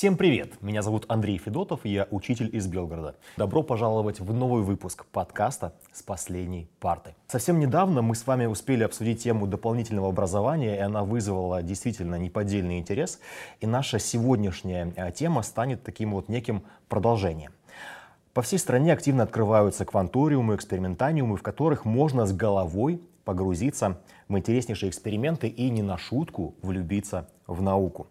Всем привет! Меня зовут Андрей Федотов, я учитель из Белгорода. Добро пожаловать в новый выпуск подкаста «С последней парты». Совсем недавно мы с вами успели обсудить тему дополнительного образования, и она вызвала действительно неподдельный интерес. И наша сегодняшняя э, тема станет таким вот неким продолжением. По всей стране активно открываются кванториумы, экспериментаниумы, в которых можно с головой погрузиться в интереснейшие эксперименты и не на шутку влюбиться в науку.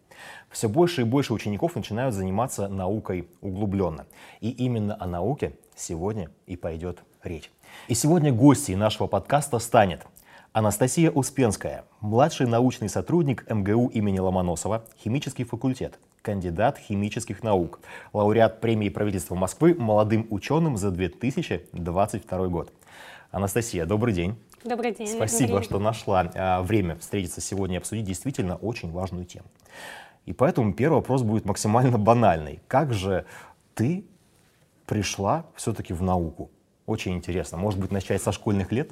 Все больше и больше учеников начинают заниматься наукой углубленно. И именно о науке сегодня и пойдет речь. И сегодня гостьей нашего подкаста станет Анастасия Успенская, младший научный сотрудник МГУ имени Ломоносова, химический факультет, кандидат химических наук, лауреат премии правительства Москвы молодым ученым за 2022 год. Анастасия, добрый день. Добрый день. Спасибо, Андрей. что нашла а, время встретиться сегодня и обсудить действительно очень важную тему. И поэтому первый вопрос будет максимально банальный. Как же ты пришла все-таки в науку? Очень интересно. Может быть, начать со школьных лет?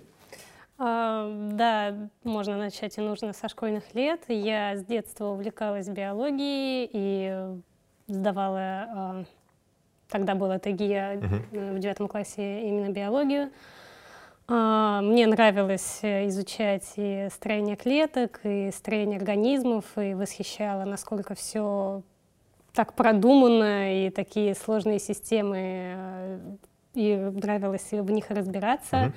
А, да, можно начать и нужно со школьных лет. Я с детства увлекалась биологией и сдавала, а, тогда была ТГИА Мгм. в девятом классе именно биологию. А, Мне нравилось э, изучать и строение клеток, и строение организмов, и восхищало, насколько все так продумано, и такие сложные системы, э, и нравилось в них разбираться. Мгм.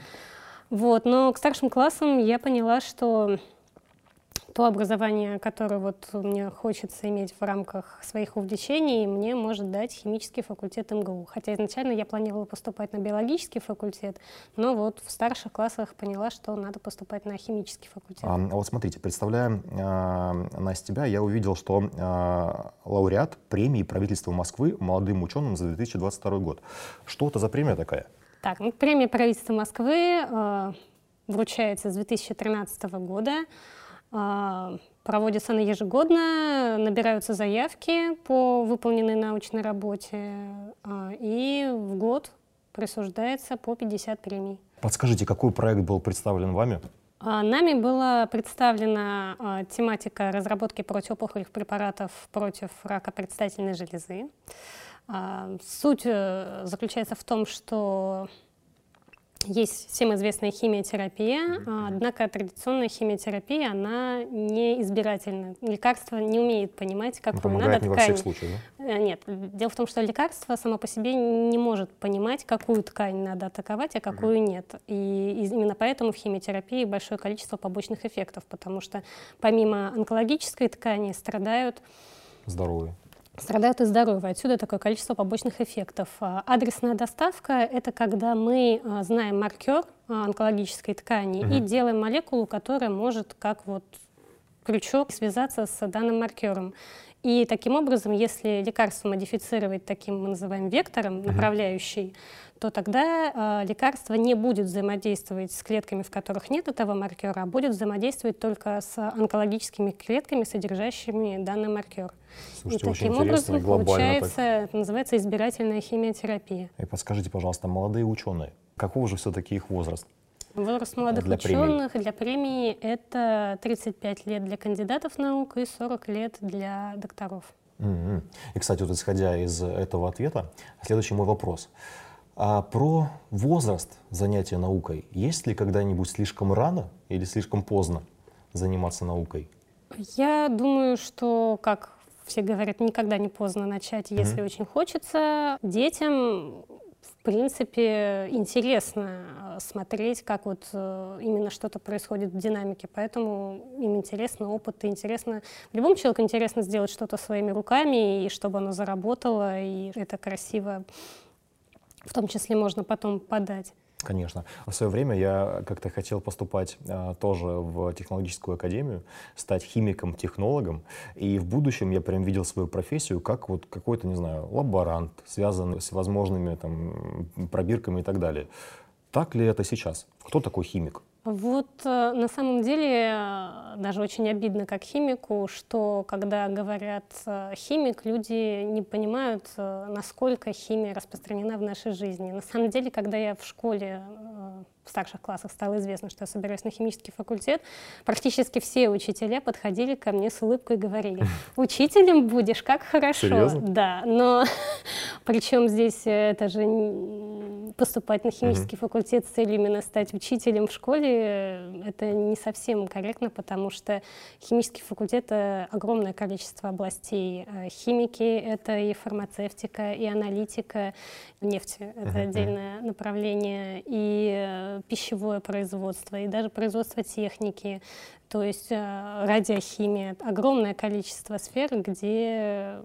Вот, но к старшим классам я поняла, что то образование, которое вот мне хочется иметь в рамках своих увлечений, мне может дать химический факультет МГУ. Хотя изначально я планировала поступать на биологический факультет, но вот в старших классах поняла, что надо поступать на химический факультет. А, вот смотрите, представляя а, Настя тебя, я увидел, что а, лауреат премии правительства Москвы молодым ученым за 2022 год. Что это за премия такая? Так, ну, премия правительства Москвы э, вручается с 2013 года. Э, проводится она ежегодно, набираются заявки по выполненной научной работе, э, и в год присуждается по 50 премий. Подскажите, какой проект был представлен вами? А, Нами была представлена а, тематика разработки противоопухолевых препаратов против рака предстательной железы. А, Суть э, заключается в том, что есть всем известная химиотерапия, а, однако традиционная химиотерапия, она не избирательна. Лекарство не умеет понимать, какую Помогает надо не во ткань. всех случаях, да? Э, Нет, дело в том, что лекарство само по себе не может понимать, какую ткань надо атаковать, а какую нет. И именно поэтому в химиотерапии большое количество побочных эффектов, потому что помимо онкологической ткани страдают Здоровые. Страдают и здоровые. Отсюда такое количество побочных эффектов. А, Адресная доставка — это когда мы а, знаем маркер а, онкологической ткани и Мгм. делаем молекулу, которая может как вот крючок связаться с данным маркером. И таким образом, если лекарство модифицировать таким, мы называем, вектором, направляющий, то тогда а, лекарство не будет взаимодействовать с клетками, в которых нет этого маркера, а будет взаимодействовать только с онкологическими клетками, содержащими данный маркер. Слушайте, и таким образом получается, так. называется избирательная химиотерапия. И подскажите, пожалуйста, молодые ученые, какого же все-таки их возраст? Возраст молодых Для ученых для премии это 35 лет для кандидатов наук и 40 лет для докторов. Мгм. И, кстати, вот исходя из этого ответа, следующий мой вопрос. А про возраст занятия наукой. Есть ли когда-нибудь слишком рано или слишком поздно заниматься наукой? Я думаю, что, как все говорят, никогда не поздно начать, если очень хочется. Детям, в принципе, интересно э, смотреть, как вот э, именно что-то происходит в динамике. Поэтому им интересно опыт, и интересно... Любому человеку интересно сделать что-то своими руками, и чтобы оно заработало, и это красиво в том числе можно потом подать. Конечно. В свое время я как-то хотел поступать а, тоже в технологическую академию, стать химиком-технологом, и в будущем я прям видел свою профессию как вот какой-то, не знаю, лаборант, связанный с возможными там пробирками и так далее. Так ли это сейчас? Кто такой химик? Вот э, на самом деле э, даже очень обидно как химику, что когда говорят э, химик, люди не понимают, насколько химия распространена в нашей жизни. На самом деле, когда я в школе в старших классах стало известно, что я собираюсь на химический факультет, практически все учителя подходили ко мне с улыбкой и говорили, учителем будешь, как хорошо. Серьезно? Да, но причем здесь это же поступать на химический mm-hmm. факультет с целью именно стать учителем в школе, это не совсем корректно, потому что химический факультет — это огромное количество областей. Э, химики — это и фармацевтика, и аналитика, нефти — это mm-hmm. отдельное направление, и э, пищевое производство, и даже производство техники, то есть э, радиохимия, огромное количество сфер, где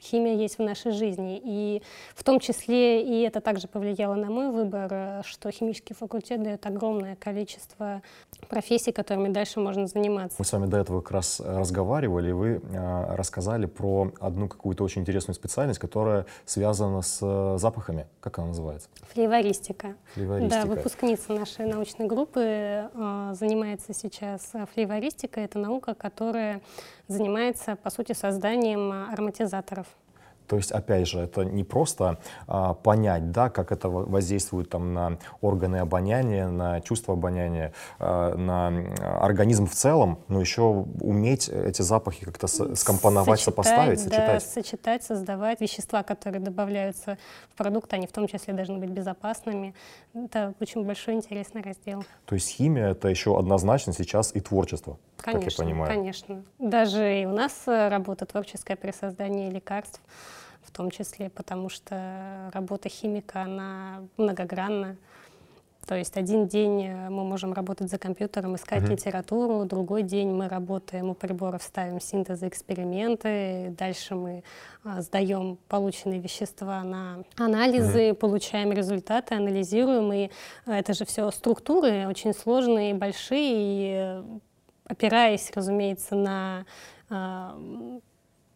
химия есть в нашей жизни. И в том числе, и это также повлияло на мой выбор, что химический факультет дает огромное количество профессий, которыми дальше можно заниматься. Мы с вами до этого как раз разговаривали, и вы э, рассказали про одну какую-то очень интересную специальность, которая связана с э, запахами. Как она называется? Флейвористика. Флейвористика. Да, выпускница нашей научной группы э, занимается сейчас флейвористикой. Это наука, которая занимается, по сути, созданием ароматизаторов. То есть, опять же, это не просто а, понять, да, как это воздействует там, на органы обоняния, на чувство обоняния, а, на организм в целом, но еще уметь эти запахи как-то скомпоновать, сочетать, сопоставить, сочетать. Да, сочетать, создавать вещества, которые добавляются в продукт, они в том числе должны быть безопасными. Это очень большой интересный раздел. То есть химия — это еще однозначно сейчас и творчество, конечно, как я понимаю. Конечно, Даже и у нас э, работа творческая при создании лекарств в том числе, потому что работа химика, она многогранна. То есть один день э, мы можем работать за компьютером, искать uh-huh. литературу, другой день мы работаем у приборов, ставим синтезы, эксперименты, дальше мы а, сдаем полученные вещества на анализы, uh-huh. получаем результаты, анализируем, и э, это же все структуры очень сложные, большие, и э, опираясь, разумеется, на а,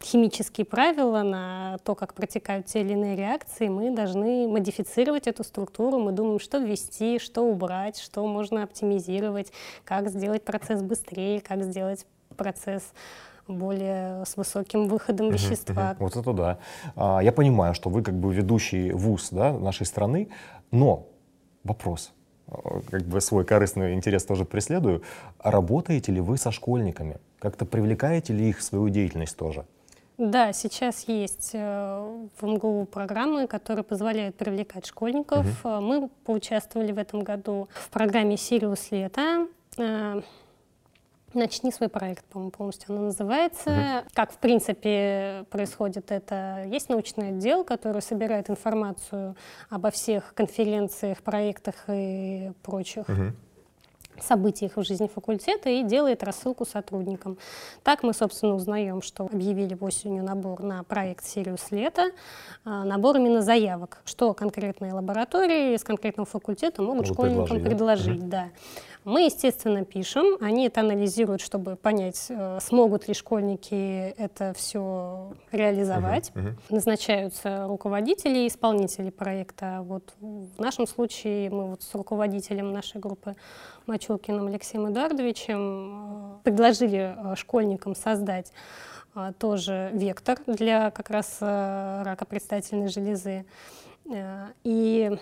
химические правила, на то, как протекают те или иные реакции, мы должны модифицировать эту структуру. Мы думаем, что ввести, что убрать, что можно оптимизировать, как сделать процесс быстрее, как сделать процесс более с высоким выходом вещества. Вот это да. А, я понимаю, что вы как бы ведущий вуз да, нашей страны, но вопрос, как бы свой корыстный интерес тоже преследую. Работаете ли вы со школьниками? Как-то привлекаете ли их в свою деятельность тоже? Да, сейчас есть э, в МГУ программы, которые позволяют привлекать школьников. Угу. Мы поучаствовали в этом году в программе «Сириус лето». Э, Начни свой проект, по-моему, полностью она называется. Угу. Как, в принципе, происходит это? Есть научный отдел, который собирает информацию обо всех конференциях, проектах и прочих. Угу событиях в жизни факультета и делает рассылку сотрудникам. Так мы, собственно, узнаем, что объявили осенью набор на проект «Сириус лето», а, набор именно заявок, что конкретные лаборатории из конкретного факультета могут, могут школьникам предложить. предложить да. Мы, естественно, пишем, они это анализируют, чтобы понять, э, смогут ли школьники это все реализовать. Uh-huh, uh-huh. Назначаются руководители и исполнители проекта. Вот в нашем случае мы вот с руководителем нашей группы Мачулкиным Алексеем Эдуардовичем э, предложили э, школьникам создать тоже вектор для как раз рака предстательной железы. И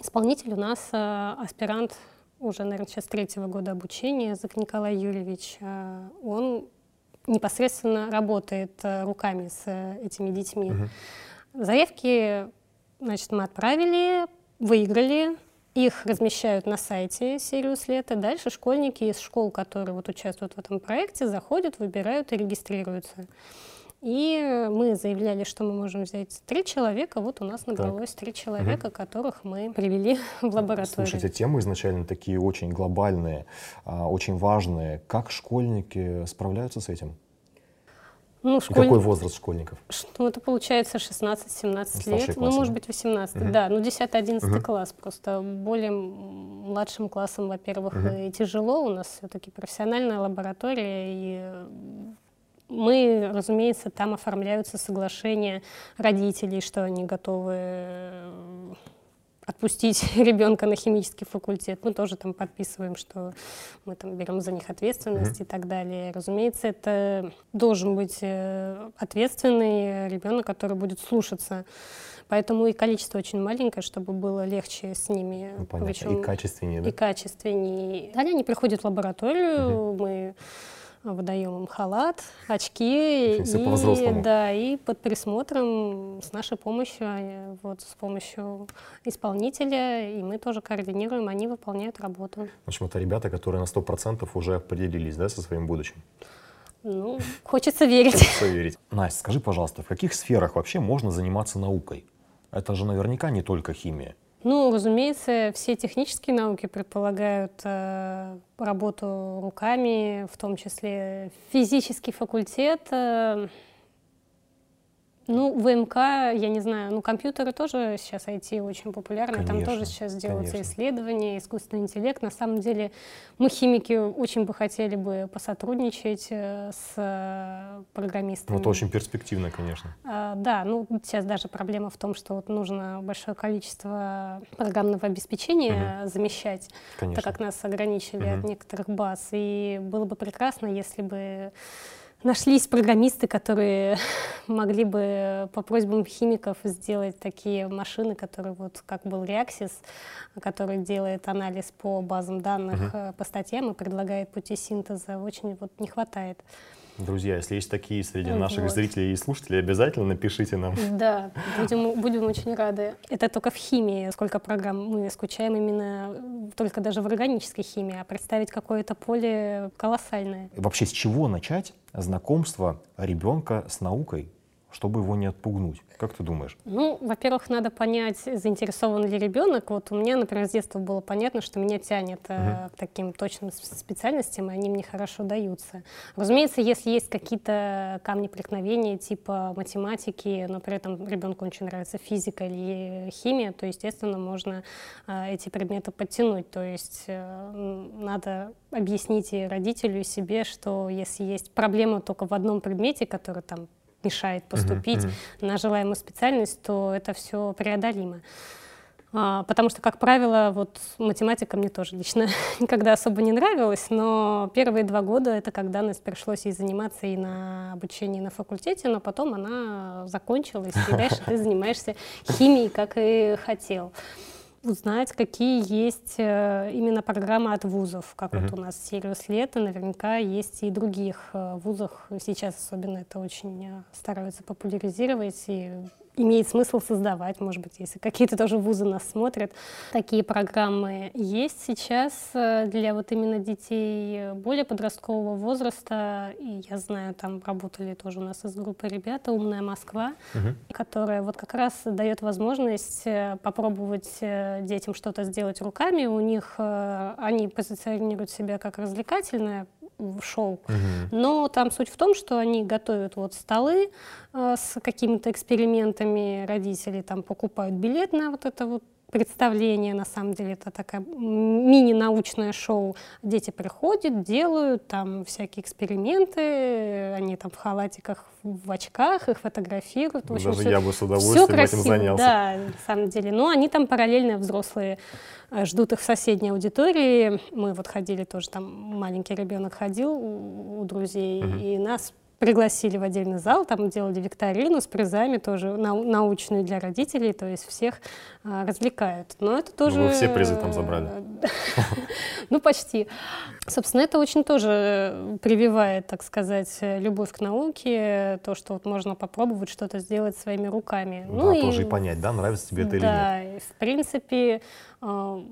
исполнитель у нас аспирант уже, наверное, сейчас третьего года обучения, Зак Николай Юрьевич, э, он непосредственно работает э, руками с э, этими детьми. Угу. Заявки, значит, мы отправили, выиграли, их размещают на сайте Сириус Лето. Дальше школьники из школ, которые вот участвуют в этом проекте, заходят, выбирают и регистрируются. И мы заявляли, что мы можем взять три человека. Вот у нас набралось три человека, угу. которых мы привели в лабораторию. Слушайте, темы изначально такие очень глобальные, а, очень важные. Как школьники справляются с этим? Ну, школь... Какой возраст школьников? Ну, это получается 16-17 лет. Классы. Ну, может быть, 18. Угу. Да, ну 10-11 угу. класс. Просто более младшим классом, во-первых, угу. и тяжело. У нас все-таки профессиональная лаборатория, и мы, разумеется, там оформляются соглашения родителей, что они готовы э, отпустить ребенка на химический факультет. Мы тоже там подписываем, что мы там берем за них ответственность mm-hmm. и так далее. Разумеется, это должен быть э, ответственный ребенок, который будет слушаться. Поэтому и количество очень маленькое, чтобы было легче с ними. Ну, понятно. Причем и качественнее, да? И качественнее. Далее они приходят в лабораторию, угу. мы выдаем им халат, очки. И. Да, и под присмотром с нашей помощью, вот с помощью исполнителя, и мы тоже координируем, они выполняют работу. В общем, это ребята, которые на 100% уже определились, да, со своим будущим? Ну, хочется верить. Хочется верить. Настя, скажи, пожалуйста, в каких сферах вообще можно заниматься наукой? Это же наверняка не только химия. Ну, разумеется, все технические науки предполагают э, работу руками, в том числе физический факультет. Э, ну, ВМК, я не знаю, ну, компьютеры тоже сейчас IT очень популярны, конечно, там тоже сейчас делаются конечно. исследования, искусственный интеллект. На самом деле мы, химики, очень бы хотели бы посотрудничать э, с э, программистами. Ну, это очень перспективно, конечно. А, да, ну, сейчас даже проблема в том, что вот нужно большое количество программного обеспечения угу. замещать, конечно. так как нас ограничили угу. от некоторых баз. И было бы прекрасно, если бы нашлись программисты, которые могли бы по просьбам химиков сделать такие машины, которые вот как был Reaxys, который делает анализ по базам данных, uh-huh. по статьям и предлагает пути синтеза. Очень вот не хватает. Друзья, если есть такие среди вот. наших зрителей и слушателей, обязательно напишите нам. Да, будем, будем очень рады. Это только в химии, сколько программ мы скучаем именно только даже в органической химии, а представить какое-то поле колоссальное. Вообще, с чего начать знакомство ребенка с наукой? Чтобы его не отпугнуть? Как ты думаешь? Ну, во-первых, надо понять, заинтересован ли ребенок. Вот у меня, например, с детства было понятно, что меня тянет угу. э, к таким точным специальностям, и они мне хорошо даются. Разумеется, если есть какие-то камни преткновения, типа математики, но при этом ребенку очень нравится физика или химия, то, естественно, можно э, эти предметы подтянуть. То есть э, надо объяснить и родителю, и себе, что если есть проблема только в одном предмете, который там мешает поступить uh-huh, uh-huh. на желаемую специальность, то это все преодолимо. А, потому что, как правило, вот математика мне тоже лично никогда особо не нравилась, но первые два года это когда нас пришлось ей заниматься и на обучении на факультете, но потом она закончилась, и дальше ты занимаешься химией, как и хотел узнать, какие есть э, именно программы от вузов, как mm-hmm. вот у нас Сириус Лето, наверняка есть и других э, вузах, сейчас особенно это очень э, стараются популяризировать, и имеет смысл создавать, может быть, если какие-то тоже вузы нас смотрят. Такие программы есть сейчас э, для вот именно детей более подросткового возраста. И я знаю, там работали тоже у нас из группы ребята «Умная Москва», угу. которая вот как раз дает возможность э, попробовать э, детям что-то сделать руками. У них они позиционируют себя как развлекательное шоу. Угу. Но там суть в том, что они готовят вот столы э, с какими-то экспериментами, родители там покупают билет на вот это вот представление, на самом деле это такая мини-научное шоу. Дети приходят, делают там всякие эксперименты, они там в халатиках, в очках, их фотографируют. В общем, Даже все, я бы с удовольствием красиво, этим занялся. Да, на самом деле. Но они там параллельно взрослые э, ждут их в соседней аудитории. Мы вот ходили тоже, там маленький ребенок ходил у, у друзей, угу. и нас пригласили в отдельный зал, там делали викторину с призами тоже нау научную для родителей, то есть всех а, развлекают. Но это тоже... Ну, вы все призы там забрали. Ну, почти. Собственно, это очень тоже прививает, так сказать, любовь к науке, то, что вот можно попробовать что-то сделать своими руками. Ну, да, тоже и понять, да, нравится тебе это или нет. Да, в принципе, а,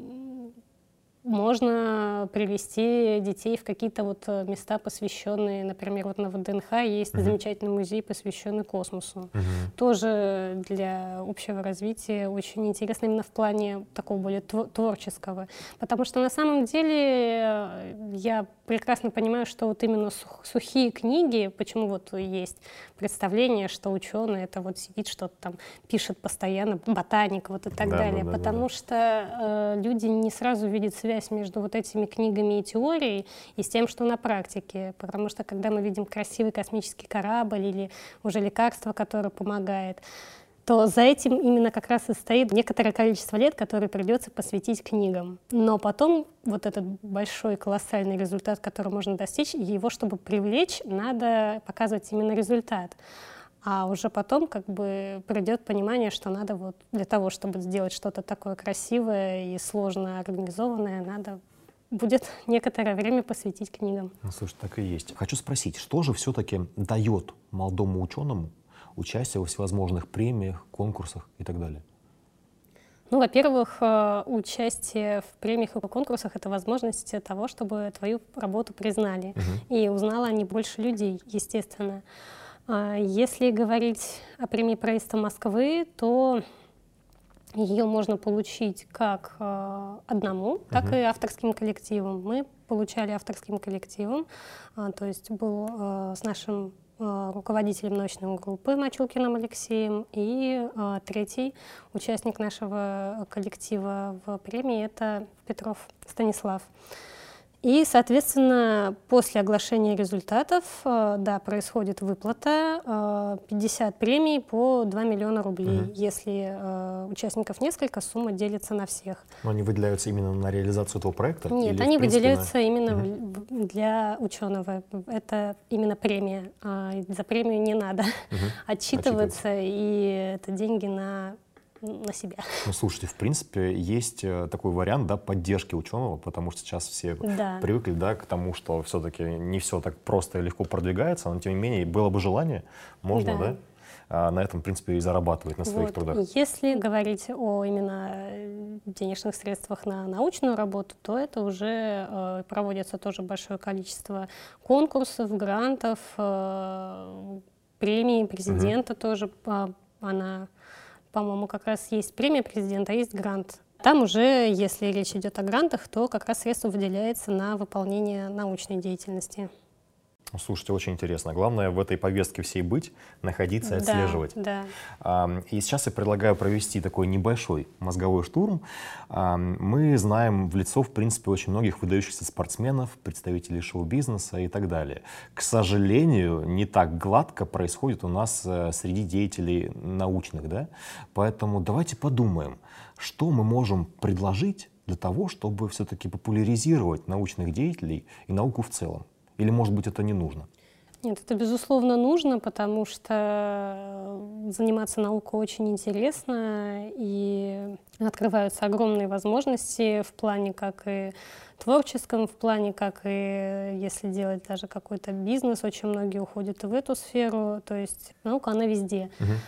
можно привести детей в какие-то вот э, места, посвященные, например, вот на ВДНХ есть uh-huh. замечательный музей, посвященный космосу. Uh-huh. Тоже для общего развития очень интересно именно в плане такого более творческого. Потому что на самом деле э, я прекрасно понимаю, что вот именно сух, сухие книги, почему вот есть представление, что ученый это вот сидит что-то там пишет постоянно, ботаник вот и так да, далее, да, да, потому да. что э, люди не сразу видят связь между вот этими книгами и теорией и с тем, что на практике, потому что когда мы видим красивый космический корабль или уже лекарство, которое помогает, то за этим именно как раз и стоит некоторое количество лет, которые придется посвятить книгам. Но потом вот этот большой колоссальный результат, который можно достичь, его, чтобы привлечь, надо показывать именно результат. А уже потом как бы придет понимание, что надо вот для того, чтобы сделать что-то такое красивое и сложно организованное, надо будет некоторое время посвятить книгам. Ну, слушай, так и есть. Хочу спросить, что же все-таки дает молодому ученому участие во всевозможных премиях, конкурсах и так далее? Ну, во-первых, э, участие в премиях и конкурсах — это возможность того, чтобы твою работу признали. Угу. И узнала не больше людей, естественно. А если говорить о премии правительства Москвы, то ее можно получить как э, одному, так uh-huh. и авторским коллективом. Мы получали авторским коллективом, э, то есть был э, с нашим руководителем научной группы Мачулкиным Алексеем, и э, третий участник нашего коллектива в премии — это Петров Станислав. И, соответственно, после оглашения результатов, э, да, происходит выплата 50 э, премий по 2 миллиона рублей. Угу. Если э, участников несколько, сумма делится на всех. Но они выделяются именно на реализацию этого проекта? Нет, или, они выделяются на... именно угу. для ученого. Это именно премия. А за премию не надо угу. отчитываться, и это деньги на на себя. Ну, слушайте, в принципе, есть э, такой вариант, да, поддержки ученого, потому что сейчас все да. привыкли, да, к тому, что все-таки не все так просто и легко продвигается, но тем не менее было бы желание, можно, да, да а на этом, в принципе, и зарабатывать на своих вот. трудах. Если говорить о именно э, денежных средствах на научную работу, то это уже э, проводится тоже большое количество конкурсов, грантов, э, премий президента угу. тоже. Э, она по-моему, как раз есть премия президента, а есть грант. Там уже, если речь идет о грантах, то как раз средства выделяется на выполнение научной деятельности. Слушайте, очень интересно. Главное в этой повестке всей быть, находиться и отслеживать. Да, И сейчас я предлагаю провести такой небольшой мозговой штурм. Мы знаем в лицо, в принципе, очень многих выдающихся спортсменов, представителей шоу-бизнеса и так далее. К сожалению, не так гладко происходит у нас э, среди деятелей научных. Да? Поэтому давайте подумаем, что мы можем предложить для того, чтобы все-таки популяризировать научных деятелей и науку в целом. Или, может быть, это не нужно? Нет, это безусловно нужно, потому что заниматься наукой очень интересно, и открываются огромные возможности в плане как и творческом, в плане как и если делать даже какой-то бизнес, очень многие уходят в эту сферу, то есть наука, она везде. Uh-huh.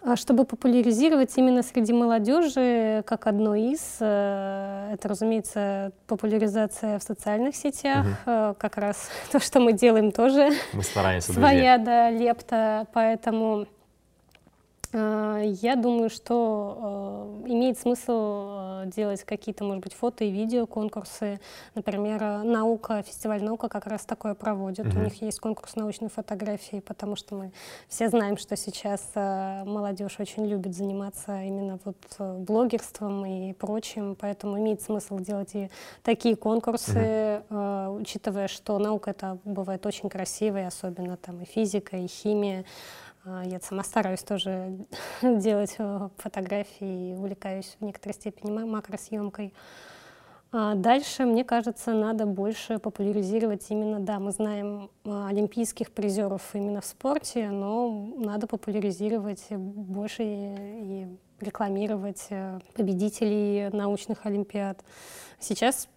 А чтобы популяризировать именно среди молодежи, как одно из, э, это, разумеется, популяризация в социальных сетях, угу. как раз то, что мы делаем тоже. Мы стараемся, Своя, да, лепта, поэтому я думаю, что э, имеет смысл э, делать какие-то, может быть, фото и видео конкурсы. Например, наука, фестиваль наука как раз такое проводит. Mm-hmm. У них есть конкурс научной фотографии, потому что мы все знаем, что сейчас молодежь очень любит заниматься именно вот блогерством и прочим, поэтому имеет смысл делать и такие конкурсы, mm-hmm. учитывая, что наука это бывает очень красивая, особенно там и физика, и химия. А, я сама стараюсь тоже делать э, фотографии, увлекаюсь в некоторой степени макросъемкой. А дальше, мне кажется, надо больше популяризировать именно, да, мы знаем а, олимпийских призеров именно в спорте, но надо популяризировать больше и, рекламировать э, победителей научных олимпиад. Сейчас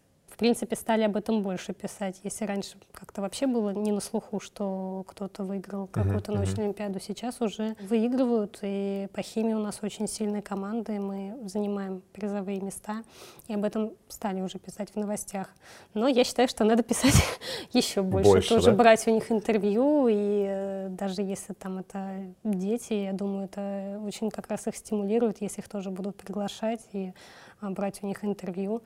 принципе, стали об этом больше писать. Если раньше как-то вообще было не на слуху, что кто-то выиграл какую-то uh-huh, научную uh-huh. олимпиаду, сейчас уже выигрывают. И по химии у нас очень сильные команды, мы занимаем призовые места, и об этом стали уже писать в новостях. Но я считаю, что надо писать еще больше, больше тоже да? брать у них интервью, и э, даже если там это дети, я думаю, это очень как раз их стимулирует, если их тоже будут приглашать и а, брать у них интервью.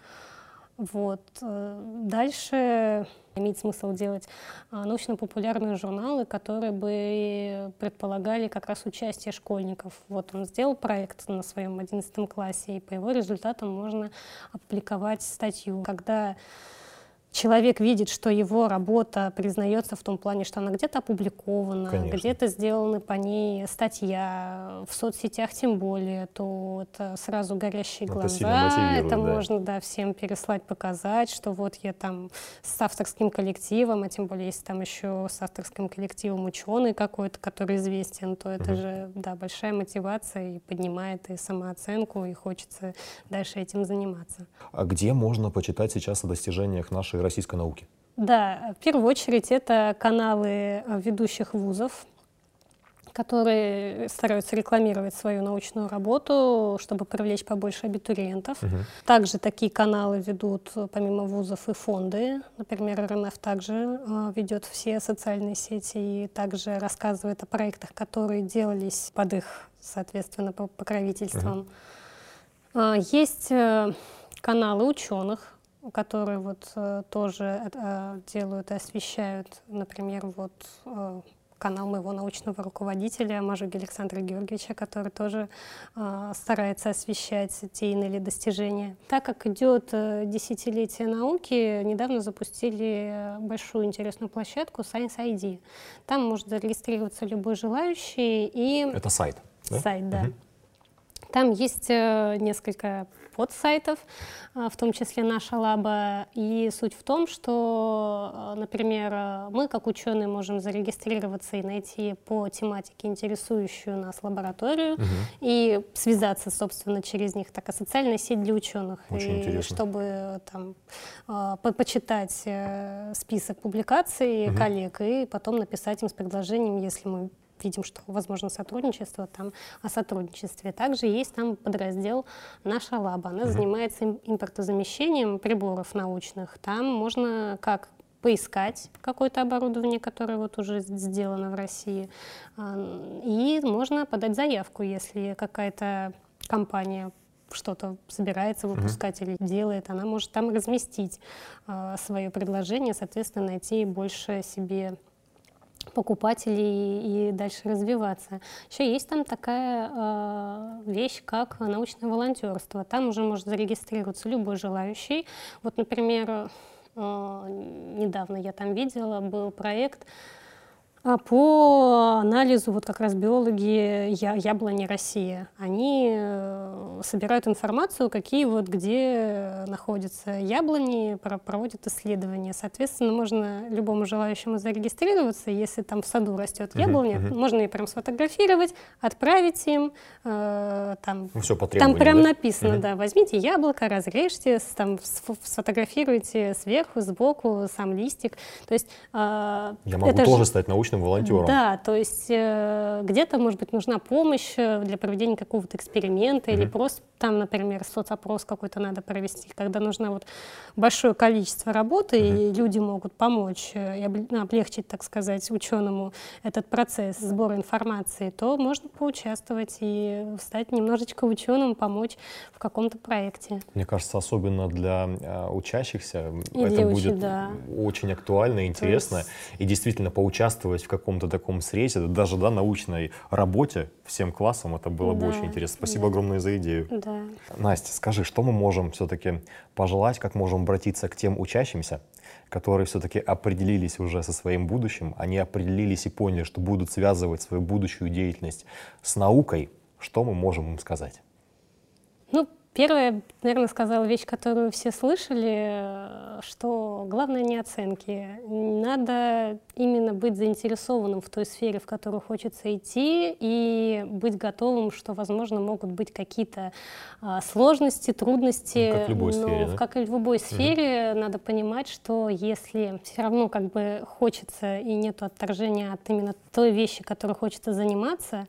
Вот. Э, дальше имеет смысл делать а, научно-популярные журналы, которые бы предполагали как раз участие школьников. Вот он сделал проект на своем 11 классе, и по его результатам можно опубликовать статью. Когда человек видит, что его работа признается в том плане, что она где-то опубликована, где-то сделана по ней статья, в соцсетях тем более, то это сразу горящие это глаза, это да. можно да, всем переслать, показать, что вот я там с авторским коллективом, а тем более если там еще с авторским коллективом ученый какой-то, который известен, то это угу. же да, большая мотивация и поднимает и самооценку, и хочется дальше этим заниматься. А где можно почитать сейчас о достижениях нашей российской науки? Да, в первую очередь это каналы э, ведущих вузов, которые стараются рекламировать свою научную работу, чтобы привлечь побольше абитуриентов. Угу. Также такие каналы ведут, помимо вузов, и фонды. Например, РНФ также э, ведет все социальные сети и также рассказывает о проектах, которые делались под их, соответственно, покровительством. Угу. Э, есть э, каналы ученых, которые вот э, тоже э, делают и освещают, например, вот э, канал моего научного руководителя Мажуги Александра Георгиевича, который тоже э, старается освещать те иные достижения. Так как идет э, десятилетие науки, недавно запустили большую интересную площадку Science ID. Там может зарегистрироваться любой желающий. И... Это сайт? Да? Сайт, да. Угу. Там есть э, несколько подсайтов, а, в том числе наша лаба. И суть в том, что, а, например, мы как ученые можем зарегистрироваться и найти по тематике интересующую нас лабораторию угу. и связаться, собственно, через них. Такая социальная сеть для ученых. Очень и интересно. чтобы там а, по почитать э, список публикаций угу. коллег и потом написать им с предложением, если мы видим, что возможно сотрудничество, там о сотрудничестве. Также есть там подраздел «Наша лаба». Она mm-hmm. занимается импортозамещением приборов научных. Там можно как поискать какое-то оборудование, которое вот уже сделано в России, а, и можно подать заявку, если какая-то компания что-то собирается выпускать mm-hmm. или делает, она может там разместить э, свое предложение, соответственно, найти больше себе покупателей и дальше развиваться. Еще есть там такая э, вещь, как научное волонтерство. Там уже может зарегистрироваться любой желающий. Вот, например, э, недавно я там видела, был проект по анализу вот как раз биологи яблони России, они э, собирают информацию, какие вот где находятся яблони, проводят исследования. Соответственно, можно любому желающему зарегистрироваться, если там в саду растет яблоня, uh-huh, uh-huh. можно ее прям сфотографировать, отправить им, э, там, ну, Все там прям да? написано, uh-huh. да, возьмите яблоко, разрежьте, там сфотографируйте сверху, сбоку сам листик. То есть э, я могу тоже же... стать научным научным волонтером. Да, то есть э, где-то, может быть, нужна помощь э, для проведения какого-то эксперимента mm-hmm. или просто там, например, соцопрос какой-то надо провести, когда нужно вот большое количество работы, mm-hmm. и люди могут помочь э, и ну, облегчить, так сказать, ученому этот процесс сбора информации, то можно поучаствовать и стать немножечко ученым, помочь в каком-то проекте. Мне кажется, особенно для э, учащихся и это для будет да. очень актуально и интересно, есть... и действительно поучаствовать в каком-то таком срез, даже да, научной работе всем классам, это было да, бы очень интересно. Спасибо да. огромное за идею. Да. Настя, скажи, что мы можем все-таки пожелать, как можем обратиться к тем учащимся, которые все-таки определились уже со своим будущим, они определились и поняли, что будут связывать свою будущую деятельность с наукой, что мы можем им сказать? Ну, Первая, наверное, сказала вещь, которую все слышали, что главное не оценки. Надо именно быть заинтересованным в той сфере, в которую хочется идти, и быть готовым, что, возможно, могут быть какие-то а, сложности, трудности. Ну, как в любой но, сфере, да? Как и в любой сфере, угу. надо понимать, что если все равно как бы хочется и нет отторжения от именно той вещи, которой хочется заниматься,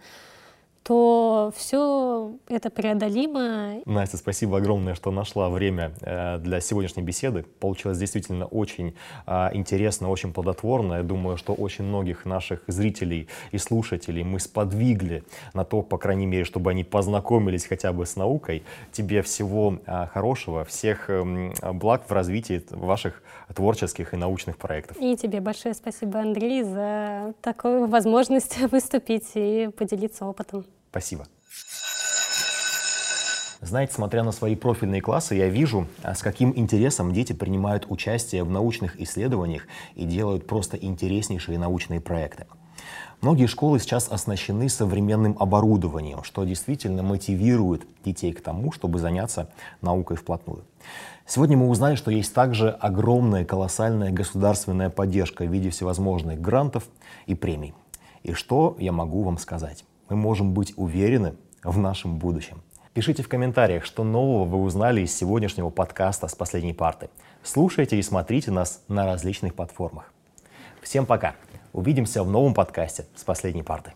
то все это преодолимо. Настя, спасибо огромное, что нашла время э, для сегодняшней беседы. Получилось действительно очень а, интересно, очень плодотворно. Я думаю, что очень многих наших зрителей и слушателей мы сподвигли на то, по крайней мере, чтобы они познакомились хотя бы с наукой. Тебе всего а, хорошего, всех эм, благ в развитии ваших творческих и научных проектов. И тебе большое спасибо, Андрей, за такую возможность выступить и поделиться опытом. Спасибо. Знаете, смотря на свои профильные классы, я вижу, а, с каким интересом дети принимают участие в научных исследованиях и делают просто интереснейшие научные проекты. Многие школы сейчас оснащены современным оборудованием, что действительно мотивирует детей к тому, чтобы заняться наукой вплотную. Сегодня мы узнали, что есть также огромная, колоссальная государственная поддержка в виде всевозможных грантов и премий. И что я могу вам сказать? Мы можем быть уверены в нашем будущем. Пишите в комментариях, что нового вы узнали из сегодняшнего подкаста с последней парты. Слушайте и смотрите нас на различных платформах. Всем пока! Увидимся в новом подкасте с последней парты.